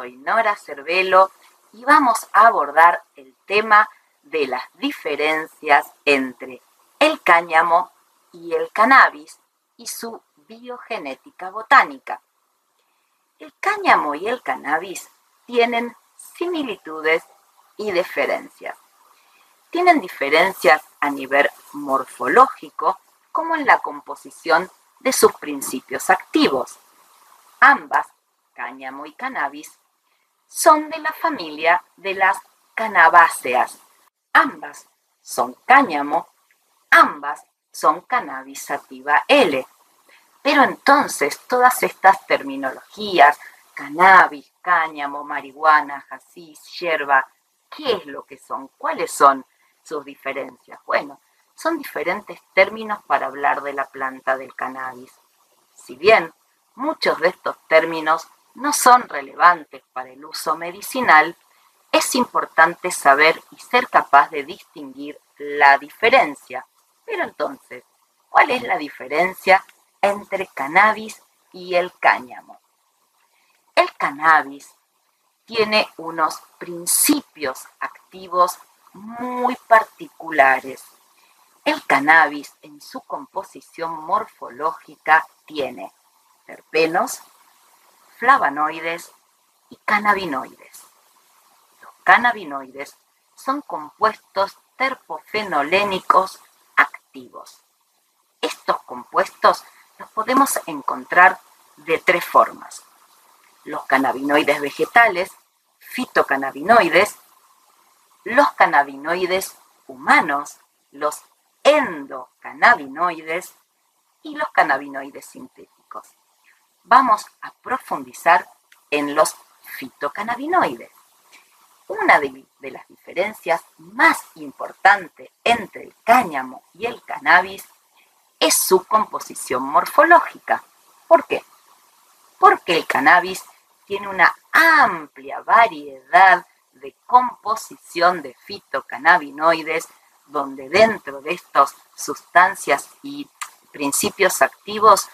soy Nora Cervelo y vamos a abordar el tema de las diferencias entre el cáñamo y el cannabis y su biogenética botánica. El cáñamo y el cannabis tienen similitudes y diferencias. Tienen diferencias a nivel morfológico como en la composición de sus principios activos. Ambas, cáñamo y cannabis, son de la familia de las canabáceas. Ambas son cáñamo, ambas son cannabis sativa L. Pero entonces todas estas terminologías, cannabis, cáñamo, marihuana, jacis, hierba, ¿qué es lo que son? ¿Cuáles son sus diferencias? Bueno, son diferentes términos para hablar de la planta del cannabis. Si bien muchos de estos términos no son relevantes para el uso medicinal, es importante saber y ser capaz de distinguir la diferencia. Pero entonces, ¿cuál es la diferencia entre cannabis y el cáñamo? El cannabis tiene unos principios activos muy particulares. El cannabis en su composición morfológica tiene terpenos, flavonoides y cannabinoides. Los cannabinoides son compuestos terpofenolénicos activos. Estos compuestos los podemos encontrar de tres formas. Los cannabinoides vegetales, fitocannabinoides, los cannabinoides humanos, los endocannabinoides y los cannabinoides sintéticos vamos a profundizar en los fitocannabinoides. Una de, las diferencias más importantes entre el cáñamo y el cannabis es su composición morfológica. ¿Por qué? Porque el cannabis tiene una amplia variedad de composición de fitocannabinoides, donde dentro de estas sustancias y principios activos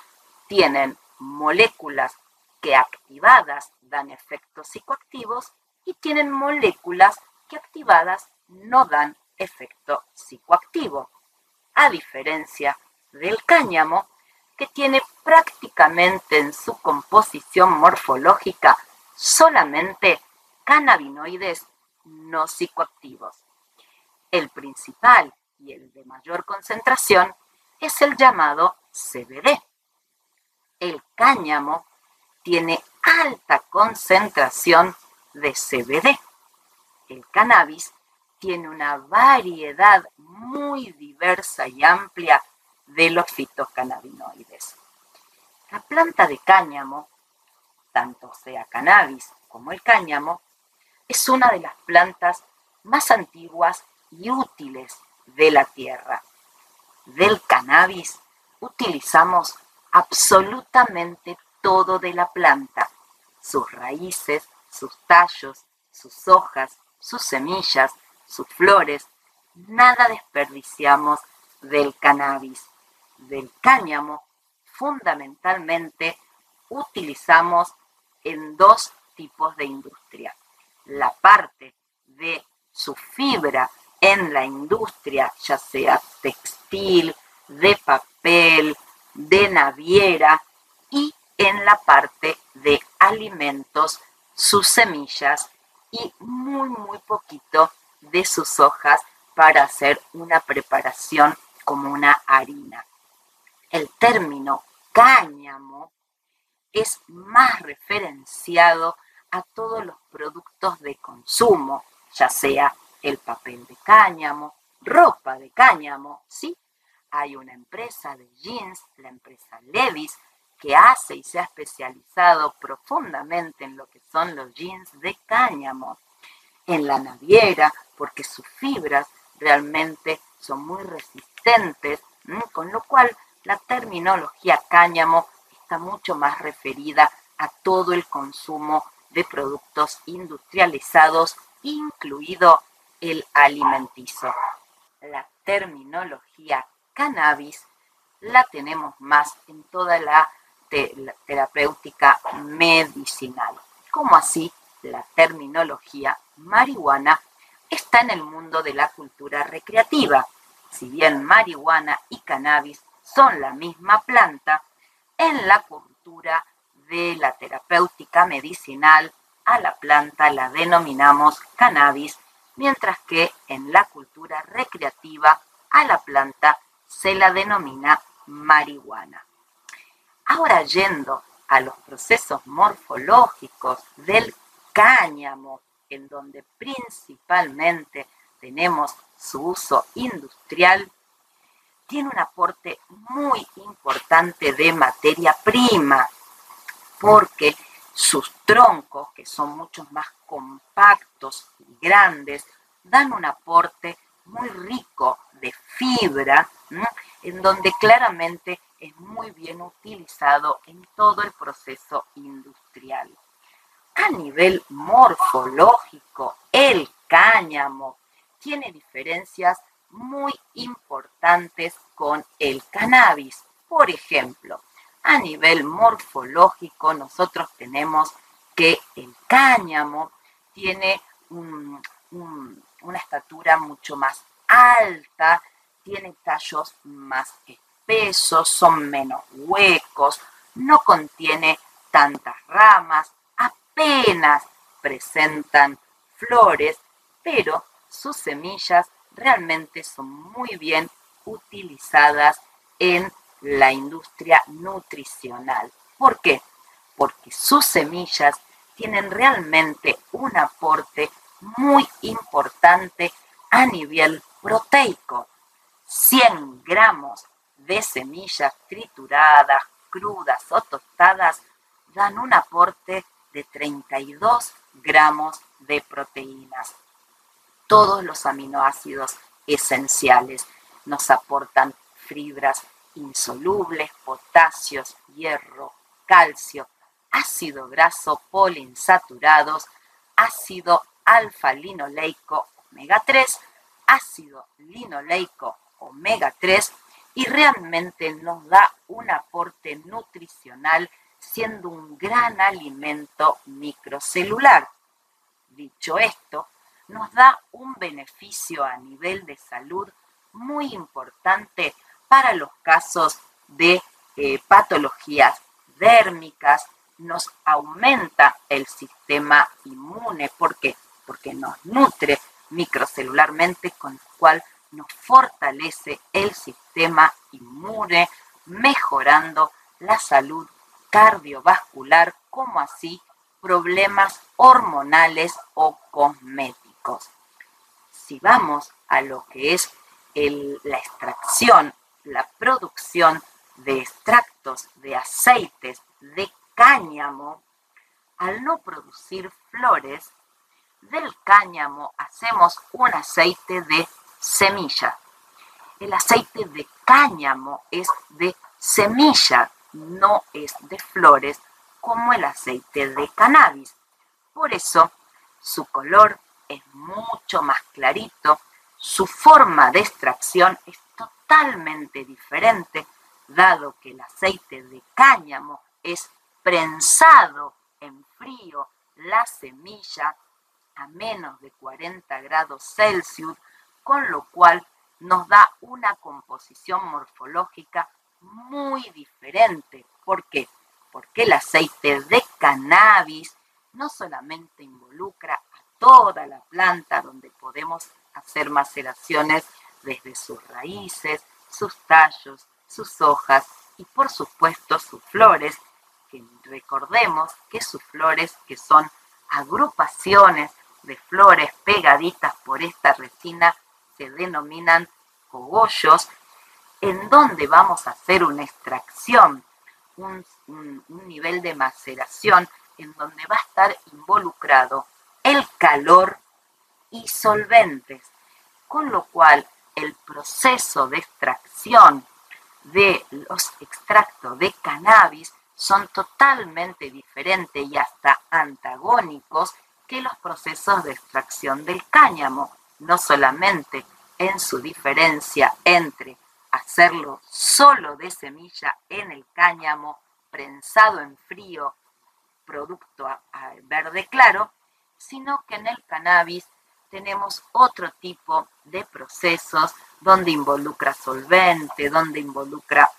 tienen moléculas que activadas dan efectos psicoactivos y tienen moléculas que activadas no dan efecto psicoactivo, a diferencia del cáñamo, que tiene prácticamente en su composición morfológica solamente cannabinoides no psicoactivos. El principal y el de mayor concentración es el llamado CBD el cáñamo tiene alta concentración de CBD. El cannabis tiene una variedad muy diversa y amplia de los fitocannabinoides. La planta de cáñamo, tanto sea cannabis como el cáñamo, es una de las plantas más antiguas y útiles de la tierra. Del cannabis utilizamos absolutamente todo de la planta, sus raíces, sus tallos, sus hojas, sus semillas, sus flores, nada desperdiciamos del cannabis. Del cáñamo, fundamentalmente, utilizamos en dos tipos de industria. La parte de su fibra en la industria, ya sea textil, de papel, de naviera y en la parte de alimentos, sus semillas y muy, muy poquito de sus hojas para hacer una preparación como una harina. El término cáñamo es más referenciado a todos los productos de consumo, ya sea el papel de cáñamo, ropa de cáñamo, ¿sí? Hay una empresa de jeans, la empresa Levis, que hace y se ha especializado profundamente en lo que son los jeans de cáñamo, en la naviera, porque sus fibras realmente son muy resistentes, con lo cual la terminología cáñamo está mucho más referida a todo el consumo de productos industrializados, incluido el alimenticio. La terminología cannabis la tenemos más en toda la, terapéutica medicinal, como así la terminología marihuana está en el mundo de la cultura recreativa. Si bien marihuana y cannabis son la misma planta, en la cultura de la terapéutica medicinal a la planta la denominamos cannabis, mientras que en la cultura recreativa a la planta se la denomina marihuana. Ahora yendo a los procesos morfológicos del cáñamo, en donde principalmente tenemos su uso industrial, tiene un aporte muy importante de materia prima, porque sus troncos, que son mucho más compactos y grandes, dan un aporte muy rico de fibra, en donde claramente es muy bien utilizado en todo el proceso industrial. A nivel morfológico, el cáñamo tiene diferencias muy importantes con el cannabis. Por ejemplo, a nivel morfológico nosotros tenemos que el cáñamo tiene una estatura mucho más alta, tiene tallos más espesos, son menos huecos, no contiene tantas ramas, apenas presentan flores, pero sus semillas realmente son muy bien utilizadas en la industria nutricional. ¿Por qué? Porque sus semillas tienen realmente un aporte muy importante a nivel proteico. 100 gramos de semillas trituradas, crudas o tostadas dan un aporte de 32 gramos de proteínas. Todos los aminoácidos esenciales nos aportan fibras insolubles, potasios, hierro, calcio, ácido graso poliinsaturados, ácido alfa-linoleico omega 3, ácido linoleico omega 3 y realmente nos da un aporte nutricional siendo un gran alimento microcelular. Dicho esto, nos da un beneficio a nivel de salud muy importante para los casos de eh, patologías dérmicas, nos aumenta el sistema inmune. ¿Por qué? Porque nos nutre microcelularmente, con lo cual nos fortalece el sistema inmune, mejorando la salud cardiovascular, como así problemas hormonales o cosméticos. Si vamos a lo que es la extracción la producción de extractos de aceites de cáñamo, al no producir flores, del cáñamo hacemos un aceite de semilla. El aceite de cáñamo es de semilla, no es de flores como el aceite de cannabis. Por eso su color es mucho más clarito, su forma de extracción es totalmente diferente, dado que el aceite de cáñamo es prensado en frío, la semilla a menos de 40 grados Celsius, con lo cual nos da una composición morfológica muy diferente. ¿Por qué? Porque el aceite de cannabis no solamente involucra a toda la planta donde podemos hacer maceraciones desde sus raíces, sus tallos, sus hojas y por supuesto sus flores, que recordemos que sus flores, que son agrupaciones de flores pegaditas por esta resina, se denominan cogollos, en donde vamos a hacer una extracción, un, un nivel de maceración, en donde va a estar involucrado el calor y solventes, con lo cual el proceso de extracción de los extractos de cannabis son totalmente diferentes y hasta antagónicos que los procesos de extracción del cáñamo, no solamente en su diferencia entre hacerlo solo de semilla en el cáñamo, prensado en frío, producto verde claro, sino que en el cannabis tenemos otro tipo de procesos donde involucra solvente, donde involucra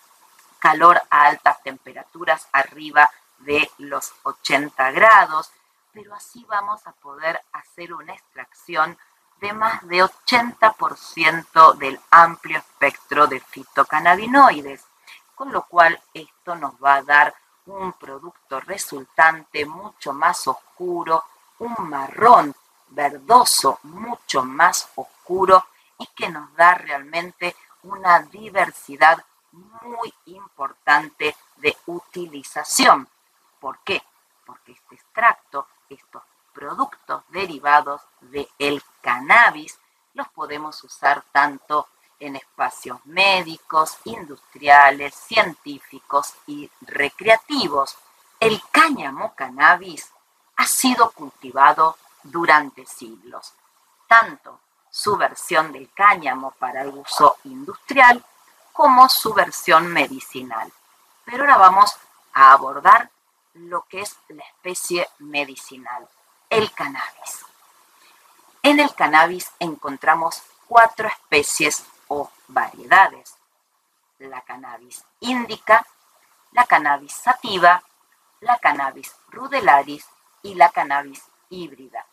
calor a altas temperaturas arriba de los 80 grados, pero así vamos a poder hacer una extracción de más de 80% del amplio espectro de fitocannabinoides, con lo cual esto nos va a dar un producto resultante mucho más oscuro, un marrón verdoso mucho más oscuro y que nos da realmente una diversidad muy importante de utilización. ¿Por qué? Porque este extracto, estos productos derivados del cannabis, los podemos usar tanto en espacios médicos, industriales, científicos y recreativos. El cáñamo cannabis ha sido cultivado durante siglos, tanto su versión del cáñamo para el uso industrial como su versión medicinal. Pero ahora vamos a abordar lo que es la especie medicinal, el cannabis. En el cannabis encontramos cuatro especies o variedades. La cannabis índica, la cannabis sativa, la cannabis rudelaris y la cannabis híbrida.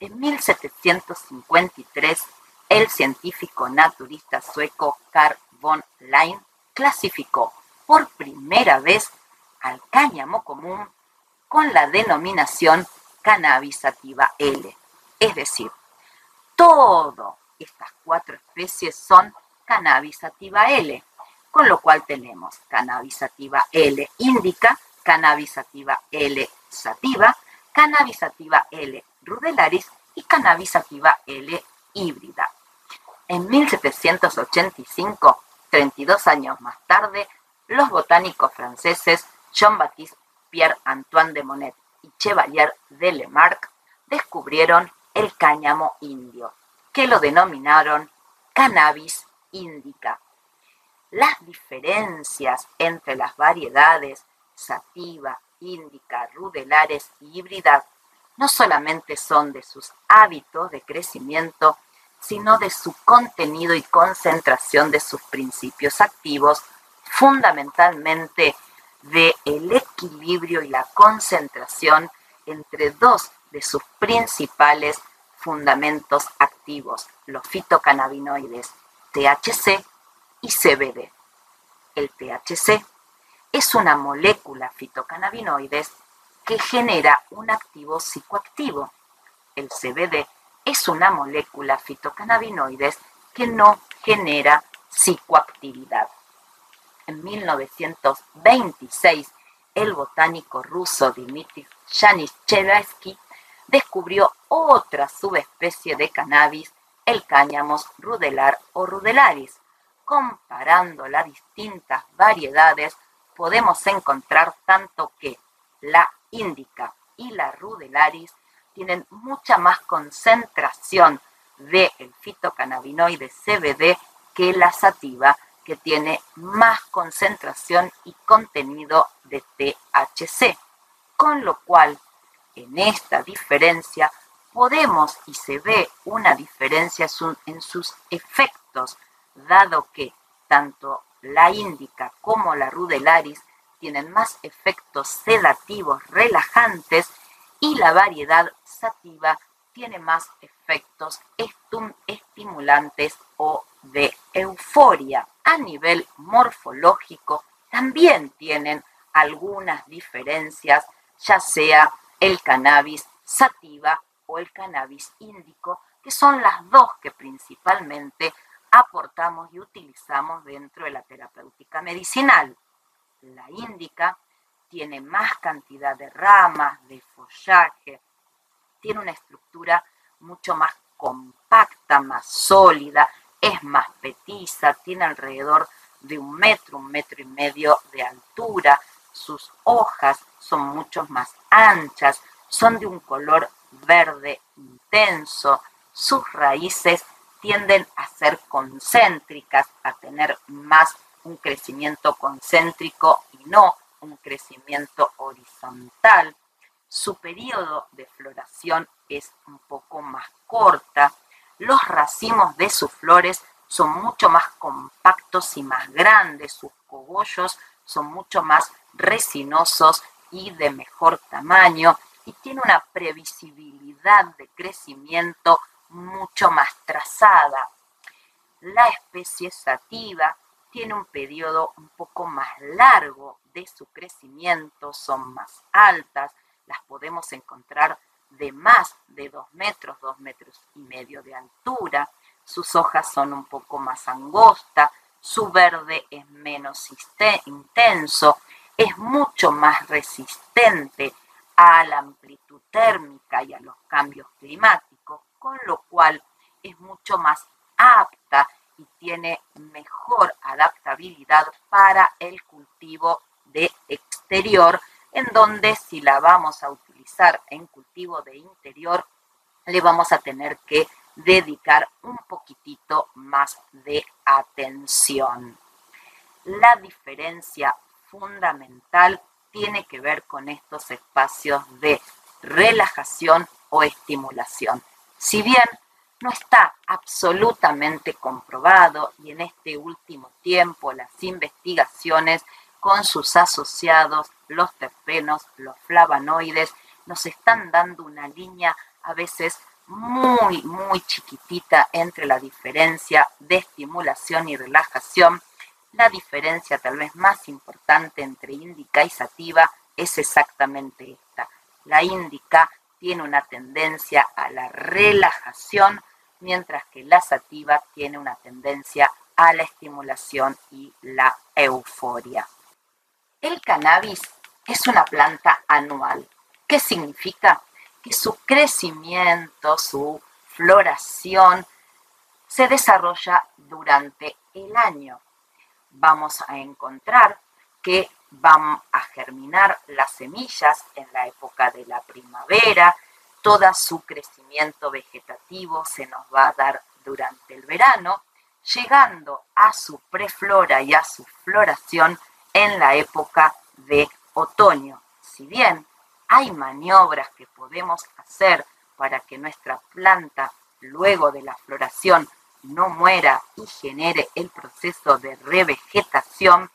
En 1753, el científico naturista sueco Carl von Lein clasificó por primera vez al cáñamo común con la denominación cannabis sativa L. Es decir, todas estas cuatro especies son cannabis sativa L, con lo cual tenemos cannabis sativa L indica, cannabis sativa L sativa, cannabis sativa L rudelaris y cannabis sativa L híbrida. En 1785, 32 años más tarde, los botánicos franceses Jean-Baptiste Pierre-Antoine de Monet y Chevalier de Lemarck descubrieron el cáñamo indio, que lo denominaron cannabis indica. Las diferencias entre las variedades sativa, indica, rudelares y híbrida no solamente son de sus hábitos de crecimiento, sino de su contenido y concentración de sus principios activos, fundamentalmente de el equilibrio y la concentración entre dos de sus principales fundamentos activos, los fitocannabinoides THC y CBD. El THC es una molécula fitocannabinoides que genera un activo psicoactivo. El CBD es una molécula fitocannabinoides que no genera psicoactividad. En 1926, el botánico ruso Dmitry Shanichevsky descubrió otra subespecie de cannabis, el cáñamo rudelar o rudelaris. Comparando las distintas variedades, podemos encontrar tanto que la índica y la rudelaris tienen mucha más concentración del fitocannabinoide CBD que la sativa, que tiene más concentración y contenido de THC. Con lo cual, en esta diferencia podemos y se ve una diferencia en sus efectos, dado que tanto la índica como la rudelaris tienen más efectos sedativos relajantes y la variedad sativa tiene más efectos estimulantes o de euforia. A nivel morfológico también tienen algunas diferencias, ya sea el cannabis sativa o el cannabis índico, que son las dos que principalmente aportamos y utilizamos dentro de la terapéutica medicinal. La índica, tiene más cantidad de ramas, de follaje, tiene una estructura mucho más compacta, más sólida, es más petiza, tiene alrededor de un metro, un metro y medio de altura, sus hojas son mucho más anchas, son de un color verde intenso, sus raíces tienden a ser concéntricas, a tener más un crecimiento concéntrico y no un crecimiento horizontal. Su periodo de floración es un poco más corta. Los racimos de sus flores son mucho más compactos y más grandes. Sus cogollos son mucho más resinosos y de mejor tamaño y tiene una previsibilidad de crecimiento mucho más trazada. La especie sativa tiene un periodo un poco más largo de su crecimiento, son más altas, las podemos encontrar de más de dos metros, dos metros y medio de altura, sus hojas son un poco más angostas, su verde es menos intenso, es mucho más resistente a la amplitud térmica y a los cambios climáticos, con lo cual es mucho más apta y tiene mejor adaptabilidad para el cultivo de exterior, en donde si la vamos a utilizar en cultivo de interior, le vamos a tener que dedicar un poquitito más de atención. La diferencia fundamental tiene que ver con estos espacios de relajación o estimulación. Si bien no está absolutamente comprobado y en este último tiempo las investigaciones con sus asociados, los terpenos, los flavonoides, nos están dando una línea a veces muy, muy chiquitita entre la diferencia de estimulación y relajación. La diferencia tal vez más importante entre índica y sativa es exactamente esta. La índica tiene una tendencia a la relajación, mientras que la sativa tiene una tendencia a la estimulación y la euforia. El cannabis es una planta anual. ¿Qué significa? que su crecimiento, su floración se desarrolla durante el año. Vamos a encontrar que van a germinar las semillas en la época de la primavera, todo su crecimiento vegetativo se nos va a dar durante el verano, llegando a su preflora y a su floración en la época de otoño. Si bien hay maniobras que podemos hacer para que nuestra planta, luego de la floración, no muera y genere el proceso de revegetación,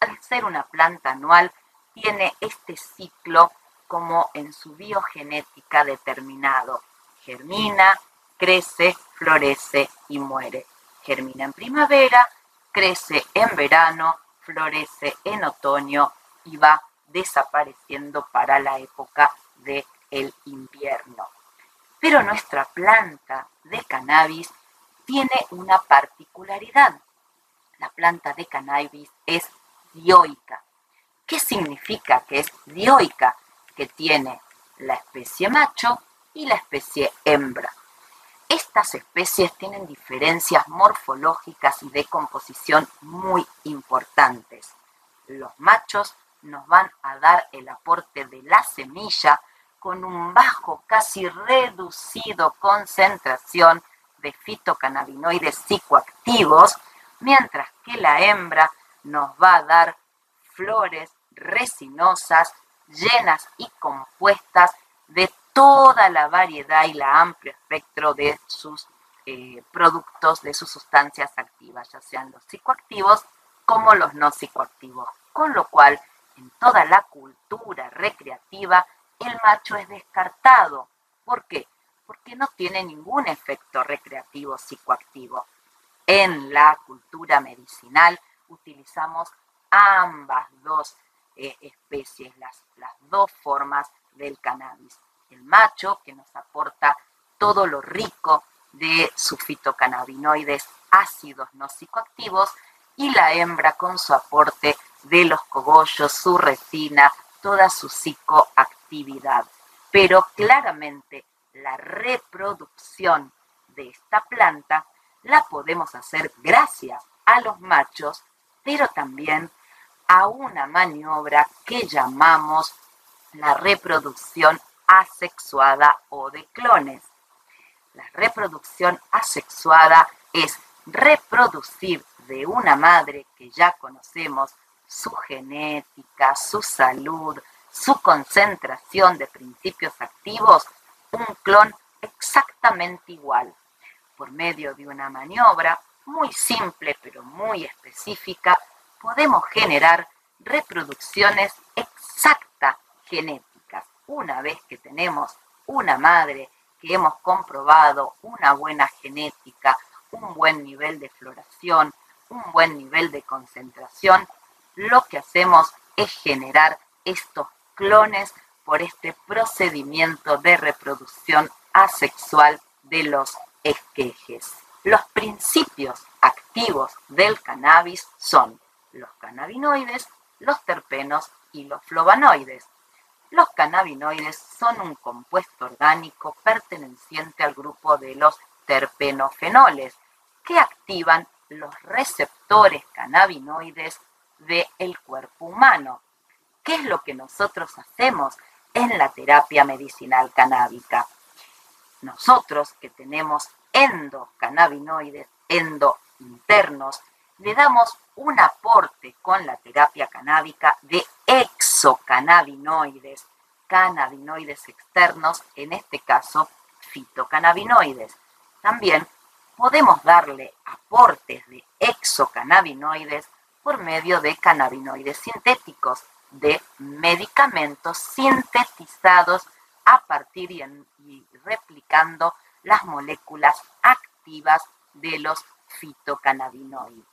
al ser una planta anual, tiene este ciclo como en su biogenética determinado. Germina, crece, florece y muere. Germina en primavera, crece en verano, florece en otoño y va desapareciendo para la época del el invierno. Pero nuestra planta de cannabis tiene una particularidad. La planta de cannabis es dioica. ¿Qué significa que es dioica? Que tiene la especie macho y la especie hembra. Estas especies tienen diferencias morfológicas y de composición muy importantes. Los machos nos van a dar el aporte de la semilla con un bajo, casi reducido concentración de fitocannabinoides psicoactivos, mientras que la hembra nos va a dar flores resinosas, llenas y compuestas de toda la variedad y la amplio espectro de sus eh, productos, de sus sustancias activas, ya sean los psicoactivos como los no psicoactivos. Con lo cual, en toda la cultura recreativa, el macho es descartado. ¿Por qué? Porque no tiene ningún efecto recreativo psicoactivo. En la cultura medicinal utilizamos ambas dos eh, especies, las, las dos formas del cannabis. El macho, que nos aporta todo lo rico de sus fitocannabinoides ácidos no psicoactivos, y la hembra con su aporte de los cogollos, su resina, toda su psicoactividad. Pero claramente la reproducción de esta planta la podemos hacer gracias a los machos, pero también a una maniobra que llamamos la reproducción asexuada o de clones. La reproducción asexuada es reproducir de una madre que ya conocemos su genética, su salud, su concentración de principios activos un clon exactamente igual. Por medio de una maniobra muy simple pero muy específica, podemos generar reproducciones exactas genéticas. Una vez que tenemos una madre que hemos comprobado una buena genética, un buen nivel de floración, un buen nivel de concentración, lo que hacemos es generar estos clones por este procedimiento de reproducción asexual de los esquejes. Los principios activos del cannabis son los cannabinoides, los terpenos y los flavonoides. Los cannabinoides son un compuesto orgánico perteneciente al grupo de los terpenofenoles que activan los receptores cannabinoides del cuerpo humano. ¿Qué es lo que nosotros hacemos en la terapia medicinal canábica? Nosotros que tenemos endocannabinoides, endo internos, le damos un aporte con la terapia canábica de exocannabinoides, cannabinoides externos, en este caso fitocannabinoides. También podemos darle aportes de exocannabinoides por medio de cannabinoides sintéticos, de medicamentos sintetizados a partir y, replicando las moléculas activas de los fitocannabinoides.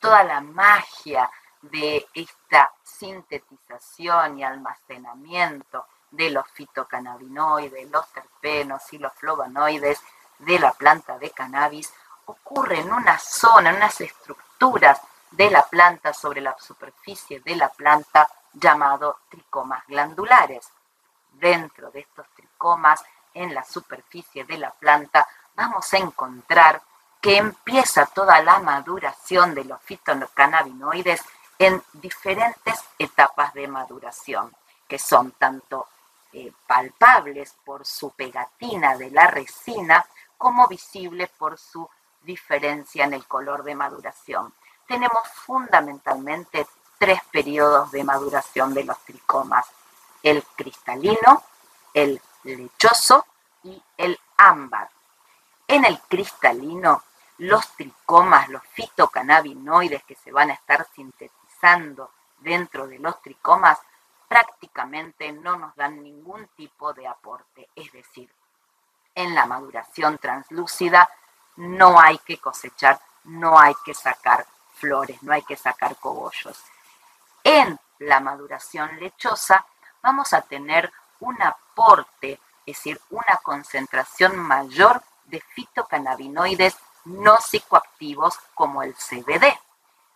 Toda la magia de esta sintetización y almacenamiento de los fitocannabinoides, los terpenos y los flavonoides de la planta de cannabis ocurre en una zona, en unas estructuras de la planta sobre la superficie de la planta llamado tricomas glandulares. Dentro de estos tricomas, en la superficie de la planta, vamos a encontrar que empieza toda la maduración de los fitocannabinoides en diferentes etapas de maduración, que son tanto eh, palpables por su pegatina de la resina como visibles por su diferencia en el color de maduración. Tenemos fundamentalmente tres periodos de maduración de los tricomas, el cristalino, el lechoso y el ámbar. En el cristalino, los tricomas, los fitocannabinoides que se van a estar sintetizando dentro de los tricomas, prácticamente no nos dan ningún tipo de aporte. Es decir, en la maduración translúcida no hay que cosechar, no hay que sacar flores, no hay que sacar cogollos. En la maduración lechosa vamos a tener un aporte, es decir, una concentración mayor de fitocannabinoides no psicoactivos como el CBD,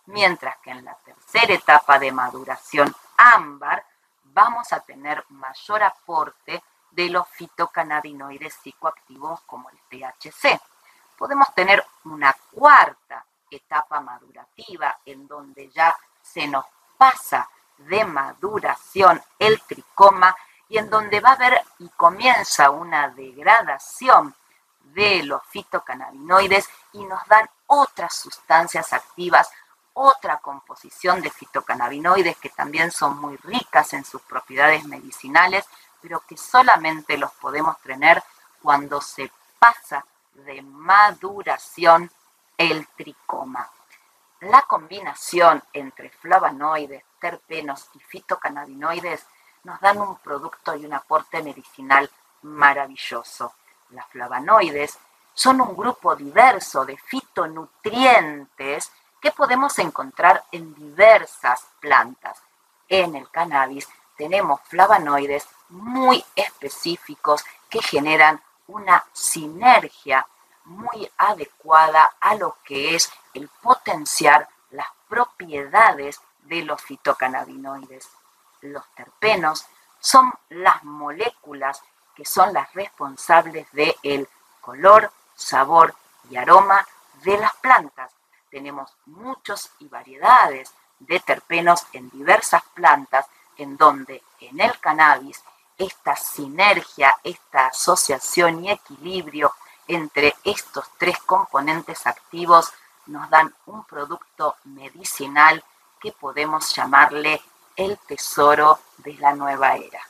mientras que en la tercera etapa de maduración ámbar vamos a tener mayor aporte de los fitocannabinoides psicoactivos como el THC. Podemos tener una cuarta etapa madurativa en donde ya se nos pasa de maduración el tricoma y en donde va a haber y comienza una degradación de los fitocannabinoides y nos dan otras sustancias activas, otra composición de fitocannabinoides que también son muy ricas en sus propiedades medicinales, pero que solamente los podemos tener cuando se pasa de maduración el tricoma. La combinación entre flavonoides, terpenos y fitocannabinoides nos dan un producto y un aporte medicinal maravilloso. Las flavonoides son un grupo diverso de fitonutrientes que podemos encontrar en diversas plantas. En el cannabis tenemos flavonoides muy específicos que generan una sinergia muy adecuada a lo que es el potenciar las propiedades de los fitocannabinoides. Los terpenos son las moléculas que son las responsables del el color, sabor y aroma de las plantas. Tenemos muchos y variedades de terpenos en diversas plantas en donde en el cannabis esta sinergia, esta asociación y equilibrio entre estos tres componentes activos nos dan un producto medicinal que podemos llamarle el tesoro de la nueva era.